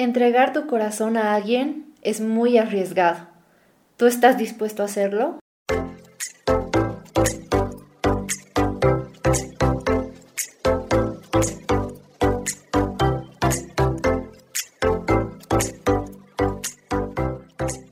Entregar tu corazón a alguien es muy arriesgado. ¿Tú estás dispuesto a hacerlo?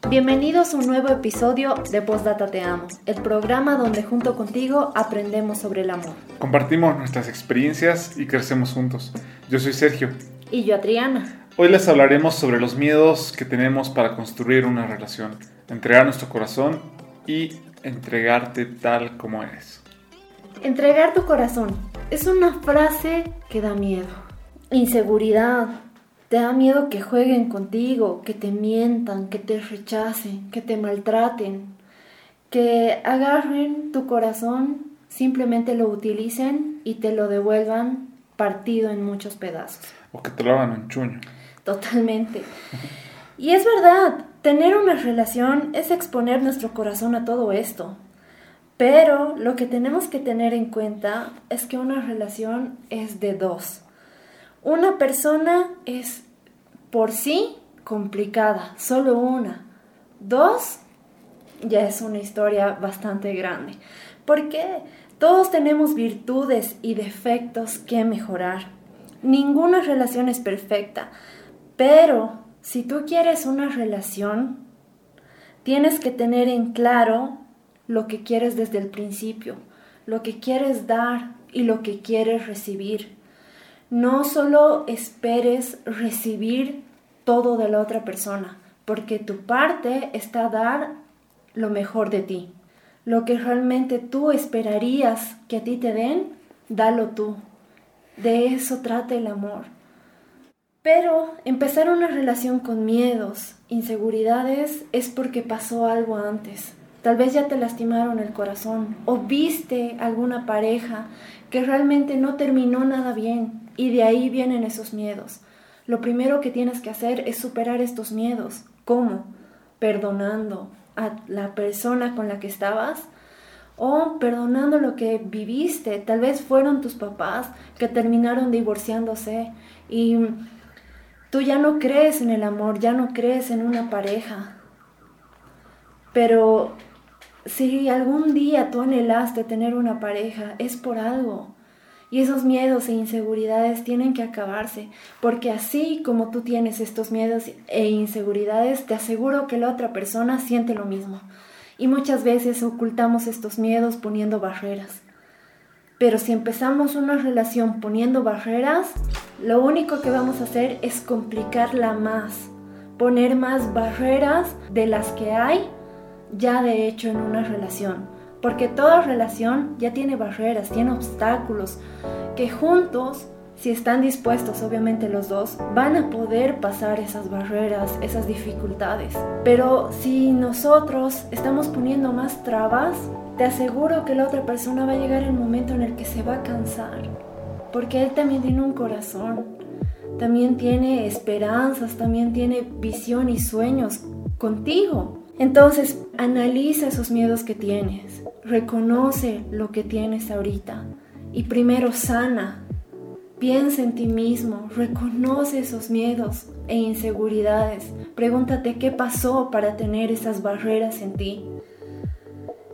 Bienvenidos a un nuevo episodio de Postdata Te Amo, el programa donde junto contigo aprendemos sobre el amor. Compartimos nuestras experiencias y crecemos juntos. Yo soy Sergio. Y yo Adriana. Hoy les hablaremos sobre los miedos que tenemos para construir una relación, entregar nuestro corazón y entregarte tal como eres. Entregar tu corazón es una frase que da miedo. Inseguridad. Te da miedo que jueguen contigo, que te mientan, que te rechacen, que te maltraten, que agarren tu corazón, simplemente lo utilicen y te lo devuelvan partido en muchos pedazos. O que te lo hagan un chuño. Totalmente. Y es verdad, tener una relación es exponer nuestro corazón a todo esto. Pero lo que tenemos que tener en cuenta es que una relación es de dos. Una persona es por sí complicada, solo una. Dos ya es una historia bastante grande. Porque todos tenemos virtudes y defectos que mejorar. Ninguna relación es perfecta. Pero si tú quieres una relación, tienes que tener en claro lo que quieres desde el principio, lo que quieres dar y lo que quieres recibir. No solo esperes recibir todo de la otra persona, porque tu parte está dar lo mejor de ti. Lo que realmente tú esperarías que a ti te den, dalo tú. De eso trata el amor. Pero empezar una relación con miedos, inseguridades, es porque pasó algo antes. Tal vez ya te lastimaron el corazón o viste alguna pareja que realmente no terminó nada bien y de ahí vienen esos miedos. Lo primero que tienes que hacer es superar estos miedos. ¿Cómo? Perdonando a la persona con la que estabas o perdonando lo que viviste. Tal vez fueron tus papás que terminaron divorciándose y Tú ya no crees en el amor, ya no crees en una pareja. Pero si algún día tú anhelaste tener una pareja, es por algo. Y esos miedos e inseguridades tienen que acabarse, porque así como tú tienes estos miedos e inseguridades, te aseguro que la otra persona siente lo mismo. Y muchas veces ocultamos estos miedos poniendo barreras. Pero si empezamos una relación poniendo barreras, lo único que vamos a hacer es complicarla más, poner más barreras de las que hay ya de hecho en una relación. Porque toda relación ya tiene barreras, tiene obstáculos que juntos, si están dispuestos obviamente los dos, van a poder pasar esas barreras, esas dificultades. Pero si nosotros estamos poniendo más trabas, te aseguro que la otra persona va a llegar el momento en el que se va a cansar, porque él también tiene un corazón, también tiene esperanzas, también tiene visión y sueños contigo. Entonces, analiza esos miedos que tienes, reconoce lo que tienes ahorita y primero sana. Piensa en ti mismo, reconoce esos miedos e inseguridades. Pregúntate qué pasó para tener esas barreras en ti.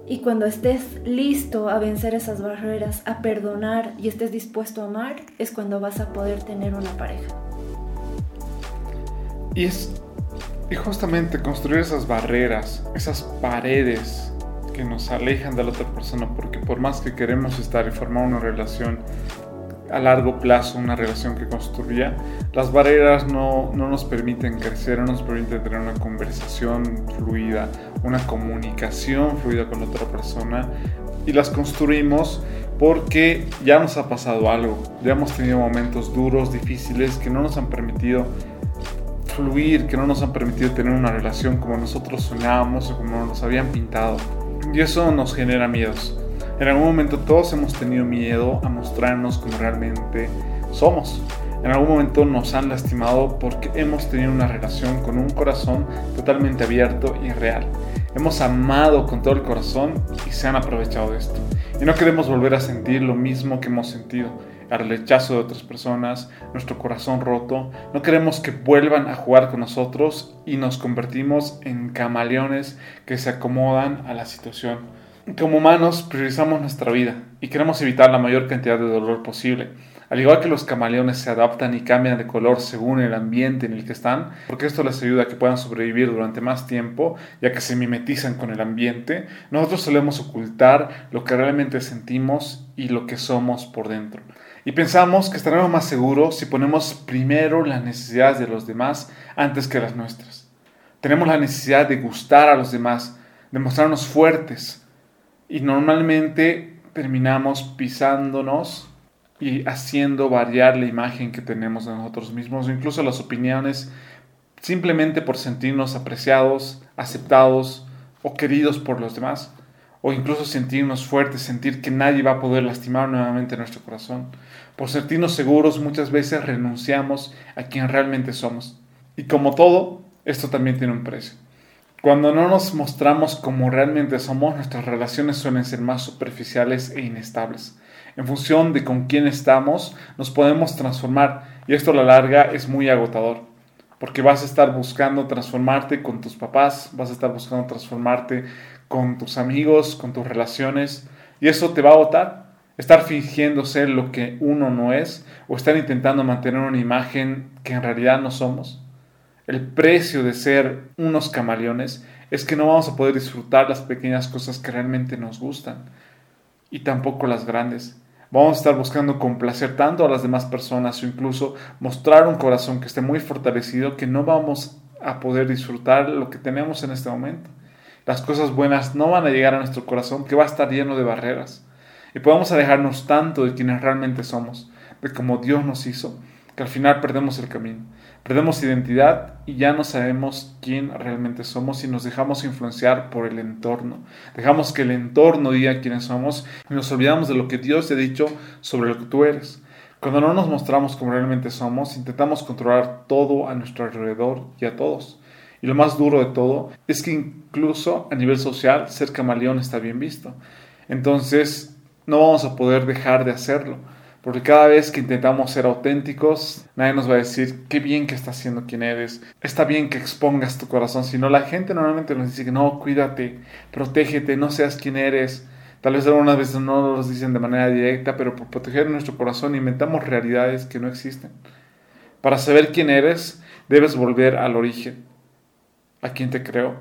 Y cuando estés listo a vencer esas barreras, a perdonar y estés dispuesto a amar, es cuando vas a poder tener una pareja. Y es y justamente construir esas barreras, esas paredes que nos alejan de la otra persona, porque por más que queremos estar y formar una relación a largo plazo una relación que construya, las barreras no, no, nos permiten crecer, no nos permiten tener una conversación fluida, una comunicación fluida con otra persona y las construimos porque ya nos ha pasado algo, ya hemos tenido momentos duros, difíciles que no nos han permitido fluir, que no nos han permitido tener una relación como nosotros soñábamos o como nos habían pintado. Y eso nos genera miedos. En algún momento todos hemos tenido miedo a mostrarnos como realmente somos. En algún momento nos han lastimado porque hemos tenido una relación con un corazón totalmente abierto y real. Hemos amado con todo el corazón y se han aprovechado de esto. Y no queremos volver a sentir lo mismo que hemos sentido. al rechazo de otras personas, nuestro corazón roto. No queremos que vuelvan a jugar con nosotros y nos convertimos en camaleones que se acomodan a la situación. Como humanos priorizamos nuestra vida y queremos evitar la mayor cantidad de dolor posible. Al igual que los camaleones se adaptan y cambian de color según el ambiente en el que están, porque esto les ayuda a que puedan sobrevivir durante más tiempo, ya que se mimetizan con el ambiente, nosotros solemos ocultar lo que realmente sentimos y lo que somos por dentro. Y pensamos que estaremos más seguros si ponemos primero las necesidades de los demás antes que las nuestras. Tenemos la necesidad de gustar a los demás, de mostrarnos fuertes, y normalmente terminamos pisándonos y haciendo variar la imagen que tenemos de nosotros mismos, incluso las opiniones, simplemente por sentirnos apreciados, aceptados o queridos por los demás, o incluso sentirnos fuertes, sentir que nadie va a poder lastimar nuevamente nuestro corazón. Por sentirnos seguros muchas veces renunciamos a quien realmente somos. Y como todo, esto también tiene un precio. Cuando no nos mostramos como realmente somos, nuestras relaciones suelen ser más superficiales e inestables en función de con quién estamos, nos podemos transformar. Y esto a la larga es muy agotador, porque vas a estar buscando transformarte con tus papás, vas a estar buscando transformarte con tus amigos, con tus relaciones, y eso te va a agotar. Estar fingiendo ser lo que uno no es, o estar intentando mantener una imagen que en realidad no somos. El precio de ser unos camaleones es que no vamos a poder disfrutar las pequeñas cosas que realmente nos gustan y tampoco las grandes. Vamos a estar buscando complacer tanto a las demás personas o incluso mostrar un corazón que esté muy fortalecido que no vamos a poder disfrutar lo que tenemos en este momento. Las cosas buenas no van a llegar a nuestro corazón que va a estar lleno de barreras. Y podemos alejarnos tanto de quienes realmente somos, de cómo Dios nos hizo, que al final perdemos el camino. Perdemos identidad y ya no sabemos quién realmente somos y nos dejamos influenciar por el entorno. Dejamos que el entorno diga quiénes somos y nos olvidamos de lo que Dios te ha dicho sobre lo que tú eres. Cuando no nos mostramos como realmente somos, intentamos controlar todo a nuestro alrededor y a todos. Y lo más duro de todo es que incluso a nivel social ser camaleón está bien visto. Entonces no vamos a poder dejar de hacerlo porque cada vez que intentamos ser auténticos, nadie nos va a decir qué bien que estás siendo quien eres. Está bien que expongas tu corazón, sino la gente normalmente nos dice que no, cuídate, protégete, no seas quien eres. Tal vez algunas veces no nos dicen de manera directa, pero por proteger nuestro corazón inventamos realidades que no existen. Para saber quién eres, debes volver al origen, a quien te creó.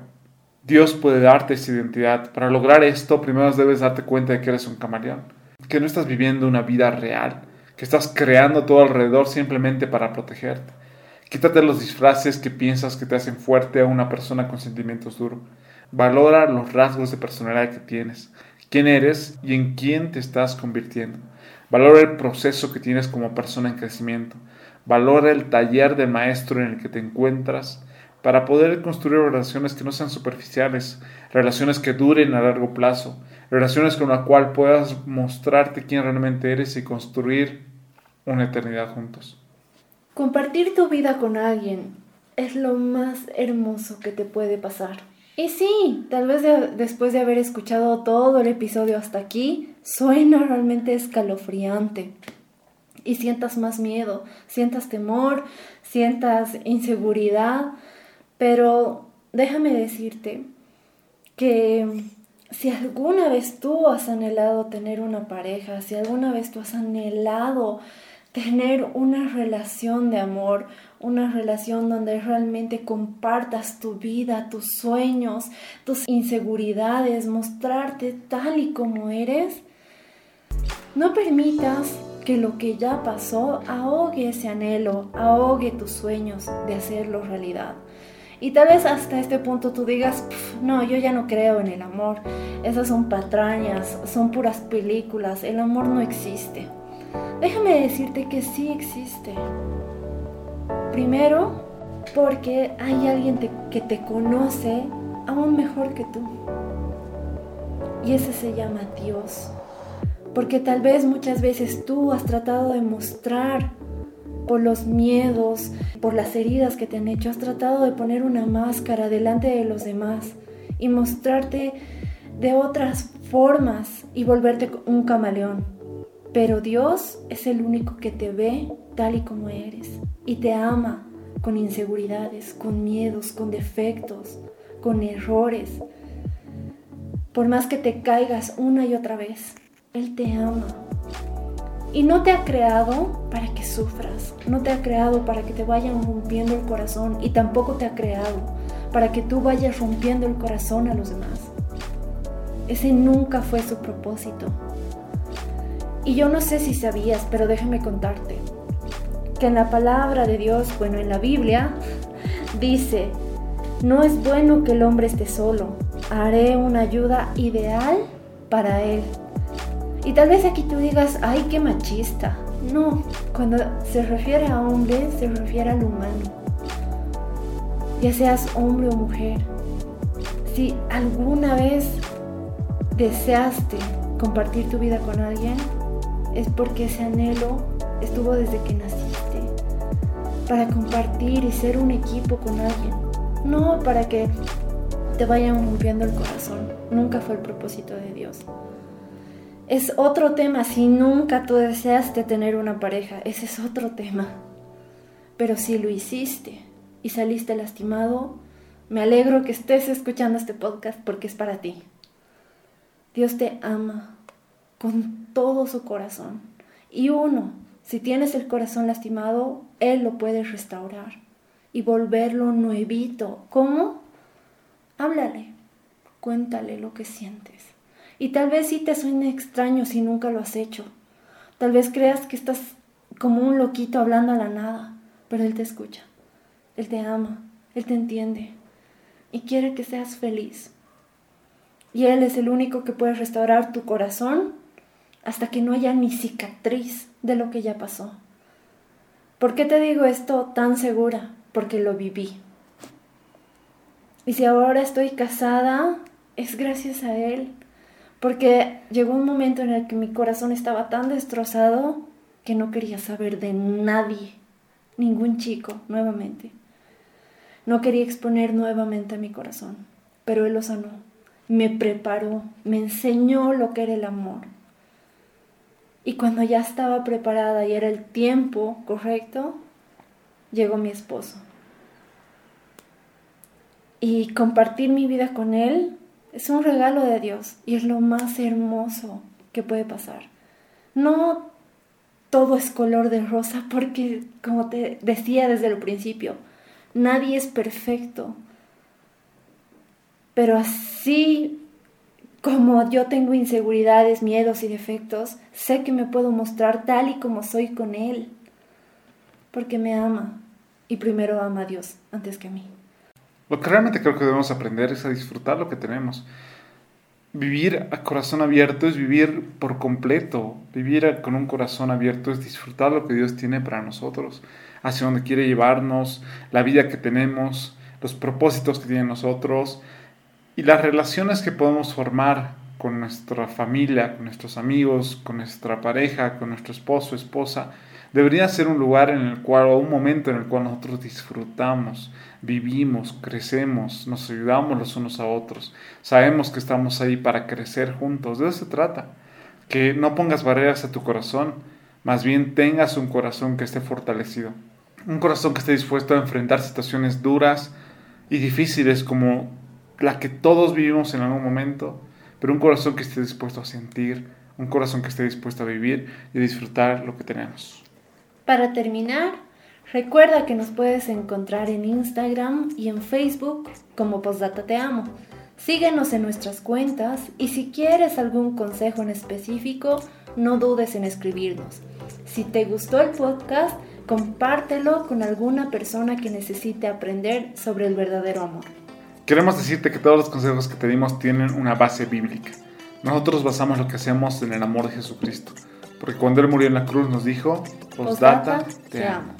Dios puede darte esa identidad. Para lograr esto, primero debes darte cuenta de que eres un camaleón que no estás viviendo una vida real, que estás creando todo alrededor simplemente para protegerte. Quítate los disfraces que piensas que te hacen fuerte a una persona con sentimientos duros. Valora los rasgos de personalidad que tienes, quién eres y en quién te estás convirtiendo. Valora el proceso que tienes como persona en crecimiento. Valora el taller de maestro en el que te encuentras para poder construir relaciones que no sean superficiales, relaciones que duren a largo plazo, relaciones con la cual puedas mostrarte quién realmente eres y construir una eternidad juntos. Compartir tu vida con alguien es lo más hermoso que te puede pasar. Y sí, tal vez después de haber escuchado todo el episodio hasta aquí, suena realmente escalofriante. Y sientas más miedo, sientas temor, sientas inseguridad, pero déjame decirte que si alguna vez tú has anhelado tener una pareja, si alguna vez tú has anhelado tener una relación de amor, una relación donde realmente compartas tu vida, tus sueños, tus inseguridades, mostrarte tal y como eres, no permitas que lo que ya pasó ahogue ese anhelo, ahogue tus sueños de hacerlo realidad. Y tal vez hasta este punto tú digas, no, yo ya no creo en el amor. Esas son patrañas, son puras películas, el amor no existe. Déjame decirte que sí existe. Primero, porque hay alguien que te conoce aún mejor que tú. Y ese se llama Dios. Porque tal vez muchas veces tú has tratado de mostrar por los miedos, por las heridas que te han hecho. Has tratado de poner una máscara delante de los demás y mostrarte de otras formas y volverte un camaleón. Pero Dios es el único que te ve tal y como eres y te ama con inseguridades, con miedos, con defectos, con errores. Por más que te caigas una y otra vez, Él te ama. Y no te ha creado para que sufras, no te ha creado para que te vayan rompiendo el corazón y tampoco te ha creado para que tú vayas rompiendo el corazón a los demás. Ese nunca fue su propósito. Y yo no sé si sabías, pero déjame contarte que en la palabra de Dios, bueno, en la Biblia, dice, no es bueno que el hombre esté solo, haré una ayuda ideal para él. Y tal vez aquí tú digas, ay, qué machista. No, cuando se refiere a hombre, se refiere al humano. Ya seas hombre o mujer. Si alguna vez deseaste compartir tu vida con alguien, es porque ese anhelo estuvo desde que naciste. Para compartir y ser un equipo con alguien. No para que te vayan rompiendo el corazón. Nunca fue el propósito de Dios. Es otro tema si nunca tú deseaste tener una pareja. Ese es otro tema. Pero si lo hiciste y saliste lastimado, me alegro que estés escuchando este podcast porque es para ti. Dios te ama con todo su corazón. Y uno, si tienes el corazón lastimado, Él lo puede restaurar y volverlo nuevito. ¿Cómo? Háblale, cuéntale lo que sientes. Y tal vez sí te suene extraño si nunca lo has hecho. Tal vez creas que estás como un loquito hablando a la nada, pero Él te escucha. Él te ama, Él te entiende y quiere que seas feliz. Y Él es el único que puede restaurar tu corazón hasta que no haya ni cicatriz de lo que ya pasó. ¿Por qué te digo esto tan segura? Porque lo viví. Y si ahora estoy casada, es gracias a Él. Porque llegó un momento en el que mi corazón estaba tan destrozado que no quería saber de nadie, ningún chico, nuevamente. No quería exponer nuevamente a mi corazón, pero Él lo sanó, me preparó, me enseñó lo que era el amor. Y cuando ya estaba preparada y era el tiempo correcto, llegó mi esposo. Y compartir mi vida con él es un regalo de Dios y es lo más hermoso que puede pasar. No todo es color de rosa porque, como te decía desde el principio, nadie es perfecto. Pero así como yo tengo inseguridades, miedos y defectos, sé que me puedo mostrar tal y como soy con Él, porque me ama y primero ama a Dios antes que a mí. Lo que realmente creo que debemos aprender es a disfrutar lo que tenemos. Vivir a corazón abierto es vivir por completo. Vivir con un corazón abierto es disfrutar lo que Dios tiene para nosotros, hacia donde quiere llevarnos, la vida que tenemos, los propósitos que tiene nosotros, y las relaciones que podemos formar con nuestra familia, con nuestros amigos, con nuestra pareja, con nuestro esposo, esposa, debería ser un lugar en el cual, o un momento en el cual nosotros disfrutamos, vivimos, crecemos, nos ayudamos los unos a otros. Sabemos que estamos ahí para crecer juntos. De eso se trata. Que no pongas barreras a tu corazón, más bien tengas un corazón que esté fortalecido. Un corazón que esté dispuesto a enfrentar situaciones duras y difíciles como la que todos vivimos en algún momento, pero un corazón que esté dispuesto a sentir, un corazón que esté dispuesto a vivir y disfrutar lo que tenemos. Para terminar, recuerda que nos puedes encontrar en Instagram y en Facebook como Postdata Te Amo. Síguenos en nuestras cuentas y si quieres algún consejo en específico, no dudes en escribirnos. Si te gustó el podcast, compártelo con alguna persona que necesite aprender sobre el verdadero amor. Queremos decirte que todos los consejos que te dimos tienen una base bíblica. Nosotros basamos lo que hacemos en el amor de Jesucristo, porque cuando Él murió en la cruz nos dijo, Postdata, te, te amo.